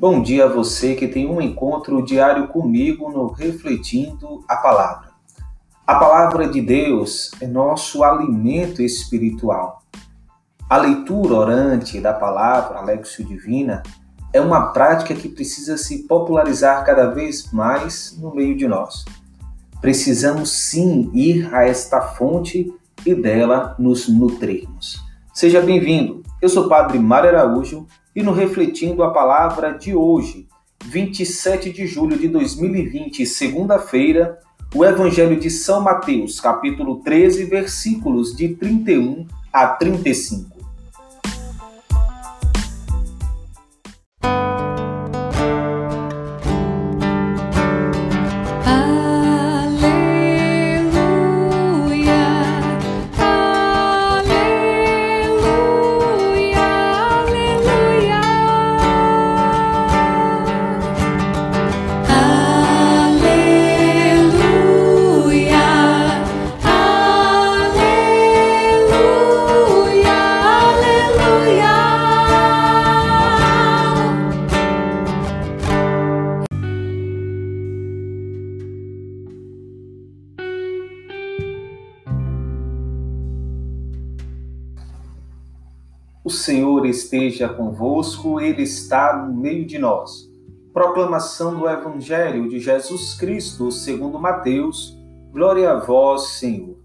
Bom dia a você que tem um encontro diário comigo no Refletindo a Palavra. A palavra de Deus é nosso alimento espiritual. A leitura orante da palavra, a Lexio Divina, é uma prática que precisa se popularizar cada vez mais no meio de nós. Precisamos sim ir a esta fonte e dela nos nutrirmos. Seja bem-vindo. Eu sou o Padre Mário Araújo e no Refletindo a Palavra de hoje, 27 de julho de 2020, segunda-feira, o Evangelho de São Mateus, capítulo 13, versículos de 31 a 35. Esteja convosco, Ele está no meio de nós. Proclamação do Evangelho de Jesus Cristo, segundo Mateus. Glória a vós, Senhor.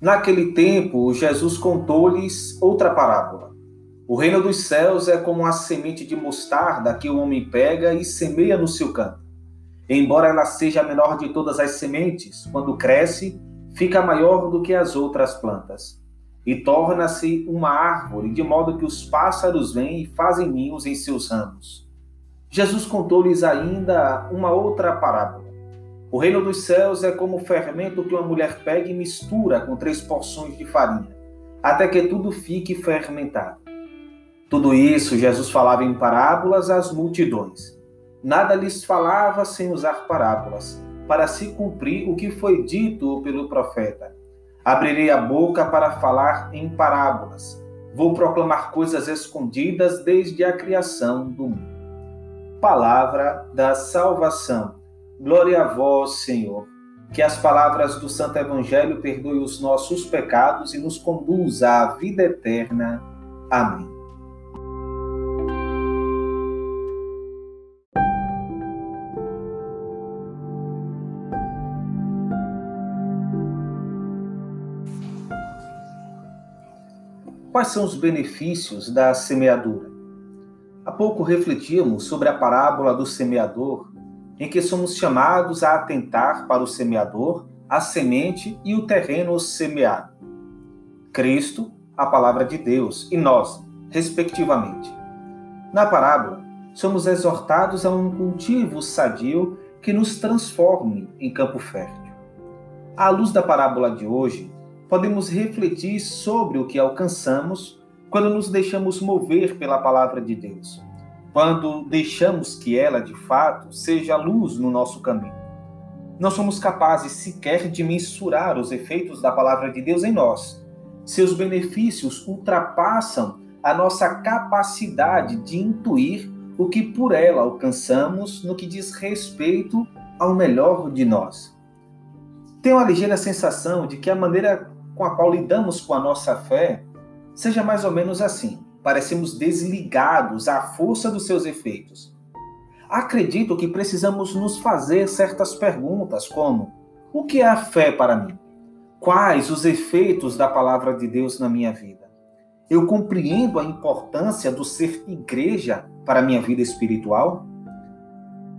Naquele tempo, Jesus contou-lhes outra parábola. O reino dos céus é como a semente de mostarda que o homem pega e semeia no seu campo. Embora ela seja a menor de todas as sementes, quando cresce, fica maior do que as outras plantas e torna-se uma árvore, de modo que os pássaros vêm e fazem ninhos em seus ramos. Jesus contou-lhes ainda uma outra parábola. O reino dos céus é como o fermento que uma mulher pega e mistura com três porções de farinha, até que tudo fique fermentado. Tudo isso Jesus falava em parábolas às multidões. Nada lhes falava sem usar parábolas, para se cumprir o que foi dito pelo profeta Abrirei a boca para falar em parábolas. Vou proclamar coisas escondidas desde a criação do mundo. Palavra da salvação. Glória a vós, Senhor. Que as palavras do Santo Evangelho perdoem os nossos pecados e nos conduza à vida eterna. Amém. Quais são os benefícios da semeadura? Há pouco refletíamos sobre a parábola do semeador, em que somos chamados a atentar para o semeador, a semente e o terreno semeado. Cristo, a palavra de Deus, e nós, respectivamente. Na parábola, somos exortados a um cultivo sadio que nos transforme em campo fértil. À luz da parábola de hoje, podemos refletir sobre o que alcançamos quando nos deixamos mover pela palavra de Deus, quando deixamos que ela, de fato, seja luz no nosso caminho. Não somos capazes sequer de mensurar os efeitos da palavra de Deus em nós. Seus benefícios ultrapassam a nossa capacidade de intuir o que por ela alcançamos no que diz respeito ao melhor de nós. Tenho a ligeira sensação de que a maneira com a qual lidamos com a nossa fé seja mais ou menos assim. Parecemos desligados à força dos seus efeitos. Acredito que precisamos nos fazer certas perguntas, como: o que é a fé para mim? Quais os efeitos da palavra de Deus na minha vida? Eu compreendo a importância do ser igreja para a minha vida espiritual?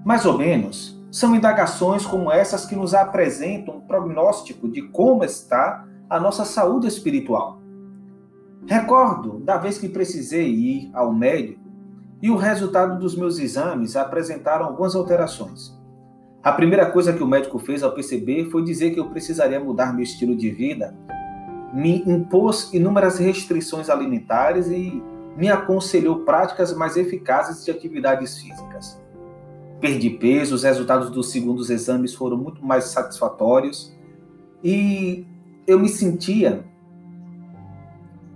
Mais ou menos, são indagações como essas que nos apresentam um prognóstico de como está a nossa saúde espiritual. Recordo da vez que precisei ir ao médico e o resultado dos meus exames apresentaram algumas alterações. A primeira coisa que o médico fez ao perceber foi dizer que eu precisaria mudar meu estilo de vida, me impôs inúmeras restrições alimentares e me aconselhou práticas mais eficazes de atividades físicas. Perdi peso, os resultados dos segundos exames foram muito mais satisfatórios e eu me sentia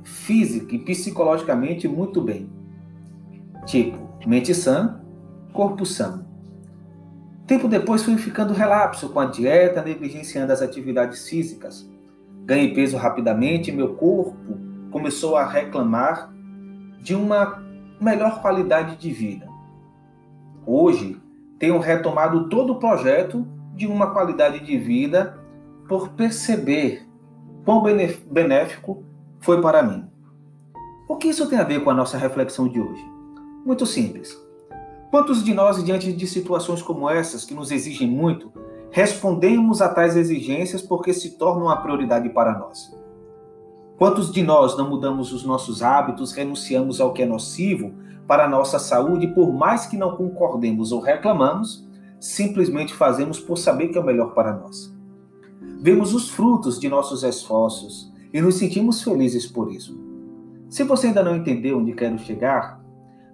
física e psicologicamente muito bem. Tipo, mente sã, corpo são. Tempo depois fui ficando relapso com a dieta, negligenciando as atividades físicas. Ganhei peso rapidamente e meu corpo começou a reclamar de uma melhor qualidade de vida. Hoje, tenho retomado todo o projeto de uma qualidade de vida por perceber quão benéfico foi para mim. O que isso tem a ver com a nossa reflexão de hoje? Muito simples. Quantos de nós, diante de situações como essas, que nos exigem muito, respondemos a tais exigências porque se tornam uma prioridade para nós? Quantos de nós não mudamos os nossos hábitos, renunciamos ao que é nocivo para a nossa saúde, por mais que não concordemos ou reclamamos, simplesmente fazemos por saber que é o melhor para nós? Vemos os frutos de nossos esforços e nos sentimos felizes por isso. Se você ainda não entendeu onde quero chegar,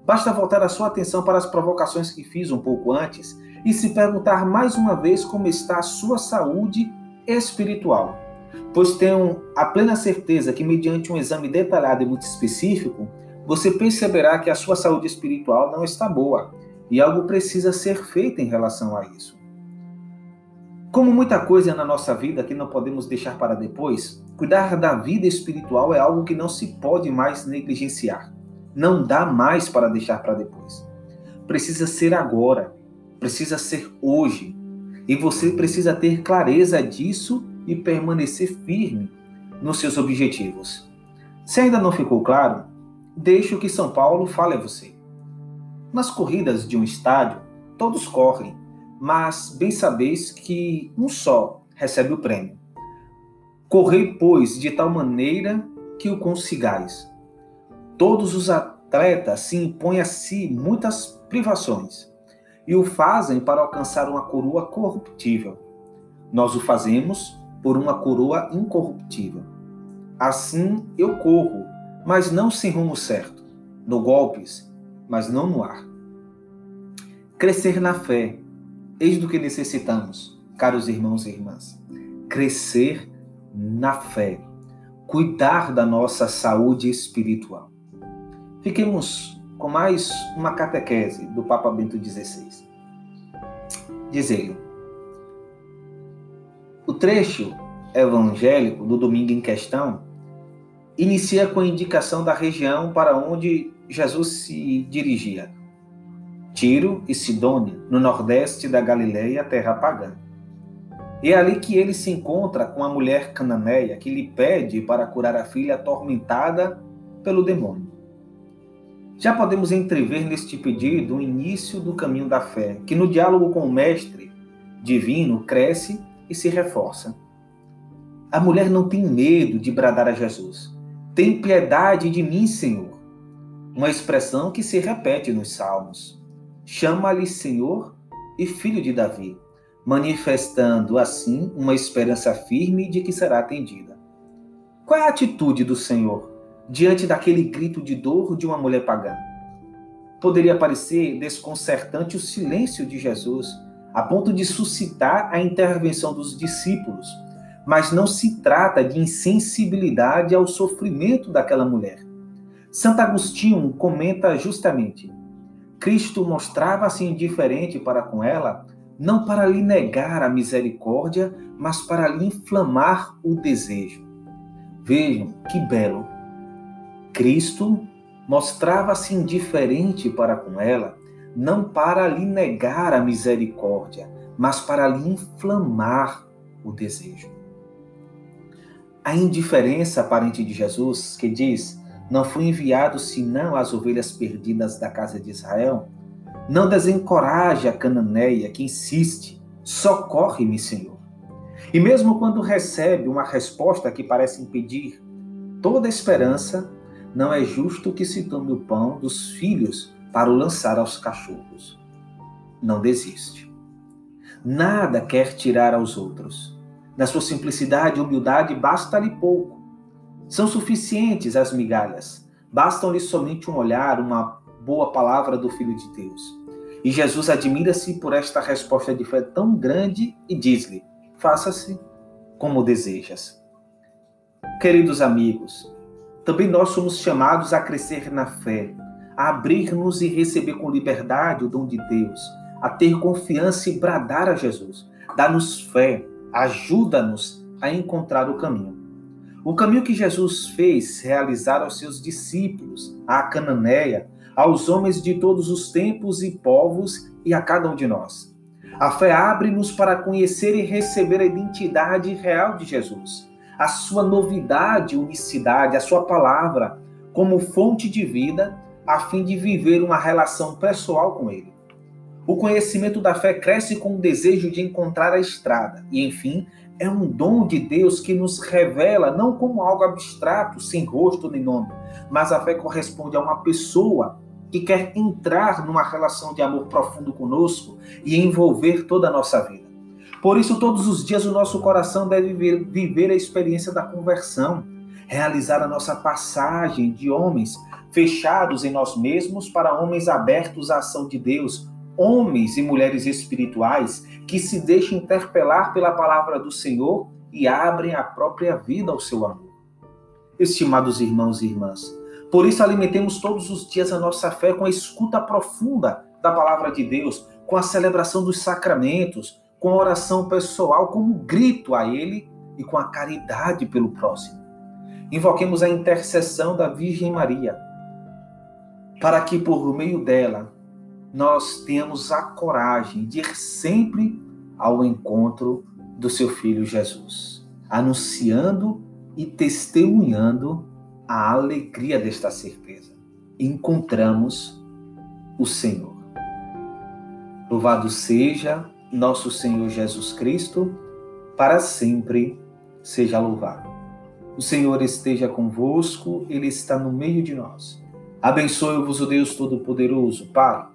basta voltar a sua atenção para as provocações que fiz um pouco antes e se perguntar mais uma vez como está a sua saúde espiritual. Pois tenho a plena certeza que, mediante um exame detalhado e muito específico, você perceberá que a sua saúde espiritual não está boa e algo precisa ser feito em relação a isso. Como muita coisa na nossa vida que não podemos deixar para depois, cuidar da vida espiritual é algo que não se pode mais negligenciar. Não dá mais para deixar para depois. Precisa ser agora, precisa ser hoje. E você precisa ter clareza disso e permanecer firme nos seus objetivos. Se ainda não ficou claro, deixe o que São Paulo fale a você. Nas corridas de um estádio, todos correm, mas bem sabeis que um só recebe o prêmio. Correi, pois, de tal maneira que o consigais. Todos os atletas se impõem a si muitas privações e o fazem para alcançar uma coroa corruptível. Nós o fazemos por uma coroa incorruptível. Assim eu corro, mas não sem rumo certo, no golpes, mas não no ar. Crescer na fé, Eis do que necessitamos, caros irmãos e irmãs. Crescer na fé, cuidar da nossa saúde espiritual. Fiquemos com mais uma catequese do Papa Bento XVI. Diz ele: O trecho evangélico do domingo em questão inicia com a indicação da região para onde Jesus se dirigia. Tiro e Sidônia, no nordeste da Galileia, terra pagã. E é ali que ele se encontra com a mulher cananeia que lhe pede para curar a filha atormentada pelo demônio. Já podemos entrever neste pedido o início do caminho da fé, que no diálogo com o Mestre divino cresce e se reforça. A mulher não tem medo de bradar a Jesus. Tem piedade de mim, Senhor. Uma expressão que se repete nos Salmos chama-lhe Senhor e Filho de Davi, manifestando assim uma esperança firme de que será atendida. Qual é a atitude do Senhor diante daquele grito de dor de uma mulher pagã? Poderia parecer desconcertante o silêncio de Jesus, a ponto de suscitar a intervenção dos discípulos, mas não se trata de insensibilidade ao sofrimento daquela mulher. Santo Agostinho comenta justamente: Cristo mostrava-se indiferente para com ela, não para lhe negar a misericórdia, mas para lhe inflamar o desejo. Vejam que belo. Cristo mostrava-se indiferente para com ela, não para lhe negar a misericórdia, mas para lhe inflamar o desejo. A indiferença aparente de Jesus, que diz: não fui enviado senão às ovelhas perdidas da casa de Israel? Não desencoraje a cananeia que insiste, socorre-me, Senhor. E mesmo quando recebe uma resposta que parece impedir toda esperança, não é justo que se tome o pão dos filhos para o lançar aos cachorros. Não desiste. Nada quer tirar aos outros. Na sua simplicidade e humildade, basta-lhe pouco são suficientes as migalhas. Bastam-lhe somente um olhar, uma boa palavra do Filho de Deus. E Jesus admira-se por esta resposta de fé tão grande e diz-lhe: Faça-se como desejas. Queridos amigos, também nós somos chamados a crescer na fé, a abrir-nos e receber com liberdade o dom de Deus, a ter confiança e bradar a Jesus. Dá-nos fé, ajuda-nos a encontrar o caminho. O caminho que Jesus fez realizar aos seus discípulos, à Cananeia, aos homens de todos os tempos e povos e a cada um de nós. A fé abre-nos para conhecer e receber a identidade real de Jesus, a sua novidade, unicidade, a sua palavra como fonte de vida, a fim de viver uma relação pessoal com Ele. O conhecimento da fé cresce com o desejo de encontrar a estrada e, enfim, é um dom de Deus que nos revela não como algo abstrato, sem rosto nem nome, mas a fé corresponde a uma pessoa que quer entrar numa relação de amor profundo conosco e envolver toda a nossa vida. Por isso, todos os dias o nosso coração deve viver a experiência da conversão, realizar a nossa passagem de homens fechados em nós mesmos para homens abertos à ação de Deus, homens e mulheres espirituais que se deixam interpelar pela palavra do Senhor e abrem a própria vida ao seu amor. Estimados irmãos e irmãs, por isso alimentemos todos os dias a nossa fé com a escuta profunda da palavra de Deus, com a celebração dos sacramentos, com a oração pessoal como grito a Ele e com a caridade pelo próximo. Invoquemos a intercessão da Virgem Maria, para que por meio dela nós tenhamos a coragem de ir sempre ao encontro do seu filho Jesus, anunciando e testemunhando a alegria desta certeza. Encontramos o Senhor. Louvado seja nosso Senhor Jesus Cristo, para sempre seja louvado. O Senhor esteja convosco, Ele está no meio de nós. Abençoe-vos o Deus Todo-Poderoso, Pai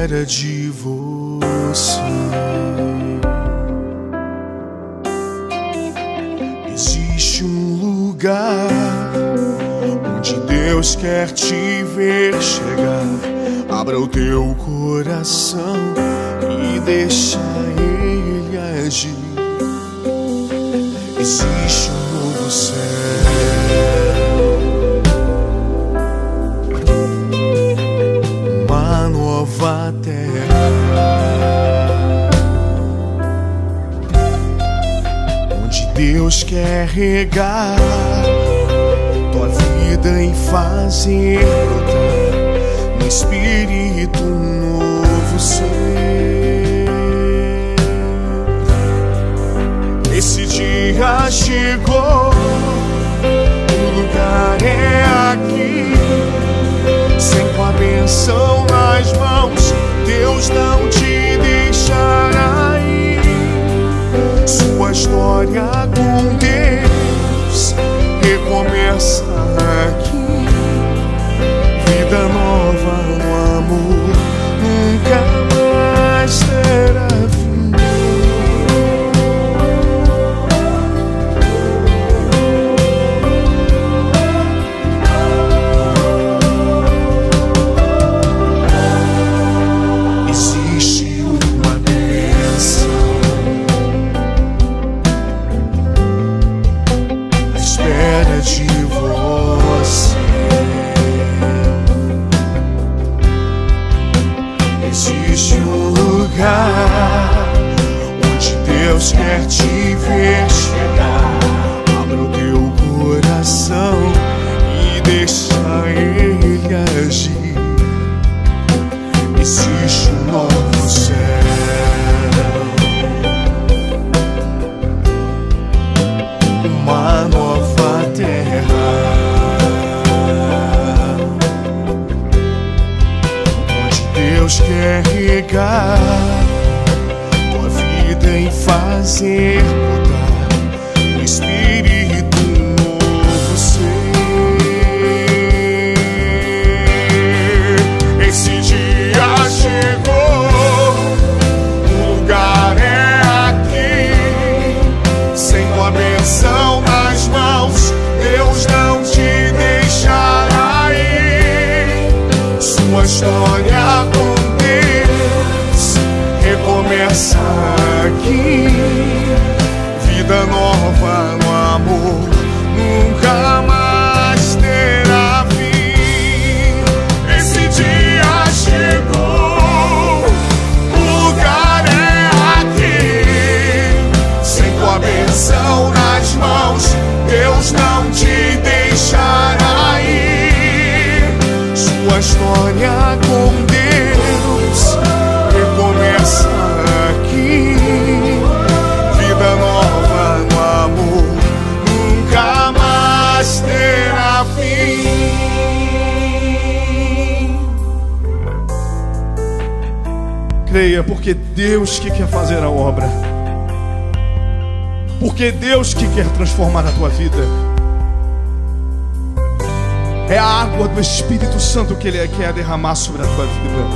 Espera de você. Existe um lugar onde Deus quer te ver chegar. Abra o teu coração e deixa Ele agir. Existe um novo céu. Deus quer regar tua vida e fazer brotar no Espírito novo ser. Esse dia chegou, o lugar é aqui sem com a benção nas mãos, Deus não te deixará história com Deus recomeça existe um lugar onde Deus quer te ver chegar. Fazer porque Deus que quer fazer a obra. Porque Deus que quer transformar a tua vida. É a água do Espírito Santo que Ele quer derramar sobre a tua vida.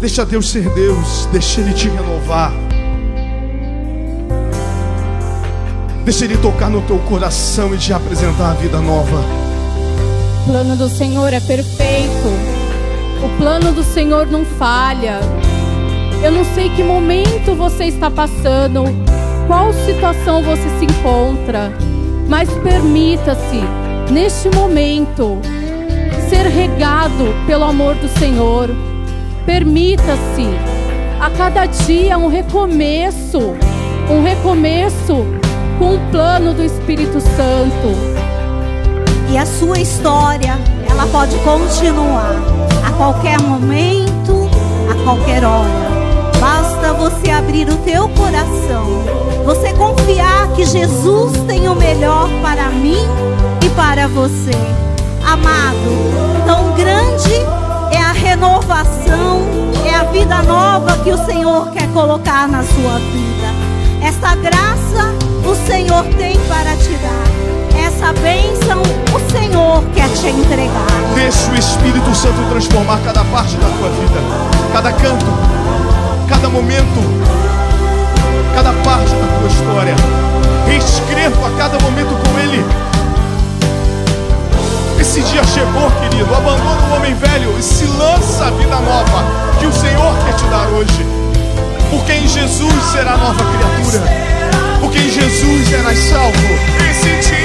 Deixa Deus ser Deus, deixa Ele te renovar. Deixa Ele tocar no teu coração e te apresentar a vida nova. O plano do Senhor é perfeito. O plano do Senhor não falha. Eu não sei que momento você está passando, qual situação você se encontra, mas permita-se, neste momento, ser regado pelo amor do Senhor. Permita-se, a cada dia, um recomeço, um recomeço com o plano do Espírito Santo. E a sua história, ela pode continuar qualquer momento, a qualquer hora. Basta você abrir o teu coração, você confiar que Jesus tem o melhor para mim e para você. Amado, tão grande é a renovação, é a vida nova que o Senhor quer colocar na sua vida. Essa graça o Senhor tem para te dar. Essa bênção o Senhor quer te entregar. Deixa o Espírito Santo transformar cada parte da tua vida, cada canto, cada momento, cada parte da tua história. Reescreva a cada momento com Ele. Esse dia chegou, querido. Abandona o homem velho e se lança a vida nova que o Senhor quer te dar hoje. Porque em Jesus será nova criatura. Porque em Jesus serás salvo. Esse dia